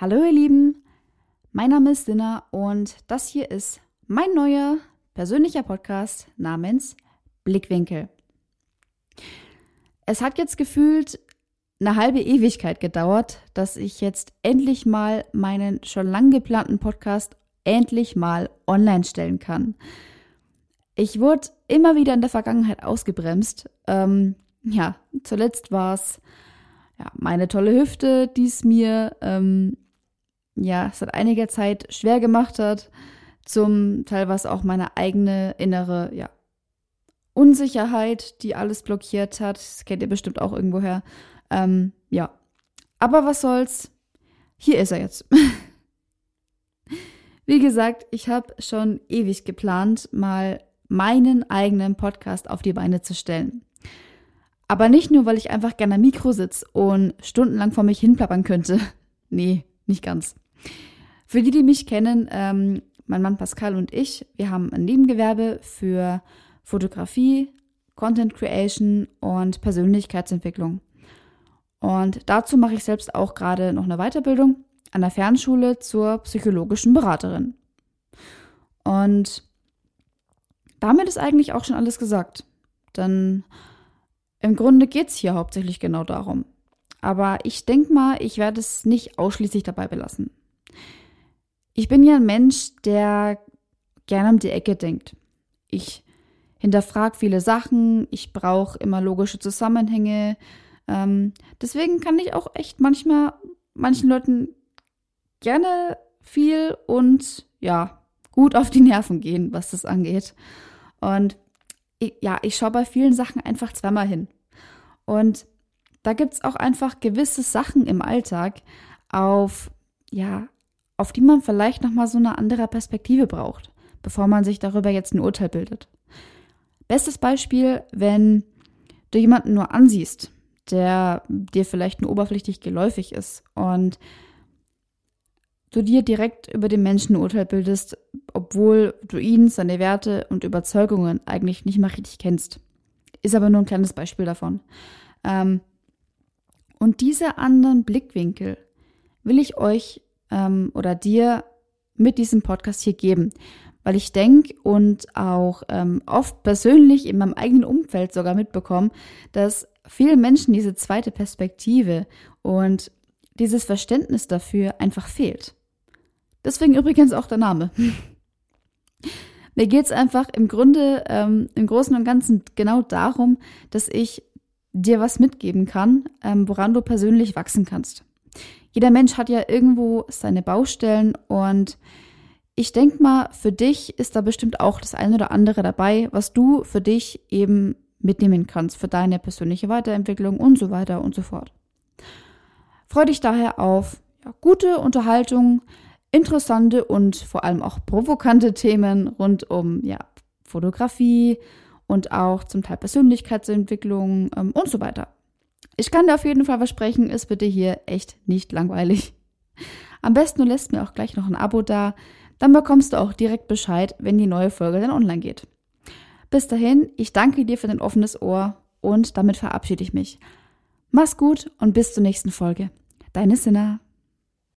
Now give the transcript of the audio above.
Hallo ihr Lieben, mein Name ist Sinna und das hier ist mein neuer persönlicher Podcast namens Blickwinkel. Es hat jetzt gefühlt eine halbe Ewigkeit gedauert, dass ich jetzt endlich mal meinen schon lang geplanten Podcast endlich mal online stellen kann. Ich wurde immer wieder in der Vergangenheit ausgebremst. Ähm, ja, zuletzt war es ja, meine tolle Hüfte, die es mir ähm, ja, seit einiger Zeit schwer gemacht hat. Zum Teil was auch meine eigene innere, ja, Unsicherheit, die alles blockiert hat. Das kennt ihr bestimmt auch irgendwoher. Ähm, ja. Aber was soll's? Hier ist er jetzt. Wie gesagt, ich habe schon ewig geplant, mal meinen eigenen Podcast auf die Beine zu stellen. Aber nicht nur, weil ich einfach gerne am Mikro sitze und stundenlang vor mich hinplappern könnte. Nee, nicht ganz. Für die, die mich kennen, ähm, mein Mann Pascal und ich, wir haben ein Nebengewerbe für Fotografie, Content Creation und Persönlichkeitsentwicklung. Und dazu mache ich selbst auch gerade noch eine Weiterbildung an der Fernschule zur psychologischen Beraterin. Und damit ist eigentlich auch schon alles gesagt. Denn im Grunde geht es hier hauptsächlich genau darum. Aber ich denke mal, ich werde es nicht ausschließlich dabei belassen. Ich bin ja ein Mensch, der gerne um die Ecke denkt. Ich hinterfrage viele Sachen, ich brauche immer logische Zusammenhänge. Ähm, deswegen kann ich auch echt manchmal manchen Leuten gerne viel und ja, gut auf die Nerven gehen, was das angeht. Und ich, ja, ich schaue bei vielen Sachen einfach zweimal hin. Und da gibt es auch einfach gewisse Sachen im Alltag, auf ja, auf die man vielleicht nochmal so eine andere Perspektive braucht, bevor man sich darüber jetzt ein Urteil bildet. Bestes Beispiel, wenn du jemanden nur ansiehst, der dir vielleicht nur oberflächlich geläufig ist und du dir direkt über den Menschen ein Urteil bildest, obwohl du ihn, seine Werte und Überzeugungen eigentlich nicht mal richtig kennst. Ist aber nur ein kleines Beispiel davon. Ähm, und diese anderen Blickwinkel will ich euch ähm, oder dir mit diesem Podcast hier geben. Weil ich denke und auch ähm, oft persönlich in meinem eigenen Umfeld sogar mitbekomme, dass vielen Menschen diese zweite Perspektive und dieses Verständnis dafür einfach fehlt. Deswegen übrigens auch der Name. Mir geht es einfach im Grunde, ähm, im Großen und Ganzen genau darum, dass ich dir was mitgeben kann, ähm, woran du persönlich wachsen kannst jeder Mensch hat ja irgendwo seine Baustellen und ich denke mal, für dich ist da bestimmt auch das eine oder andere dabei, was du für dich eben mitnehmen kannst, für deine persönliche Weiterentwicklung und so weiter und so fort. Freue dich daher auf ja, gute Unterhaltung, interessante und vor allem auch provokante Themen rund um ja, Fotografie und auch zum Teil Persönlichkeitsentwicklung ähm, und so weiter. Ich kann dir auf jeden Fall versprechen, ist bitte hier echt nicht langweilig. Am besten du lässt mir auch gleich noch ein Abo da, dann bekommst du auch direkt Bescheid, wenn die neue Folge dann online geht. Bis dahin, ich danke dir für dein offenes Ohr und damit verabschiede ich mich. Mach's gut und bis zur nächsten Folge. Deine Sinna.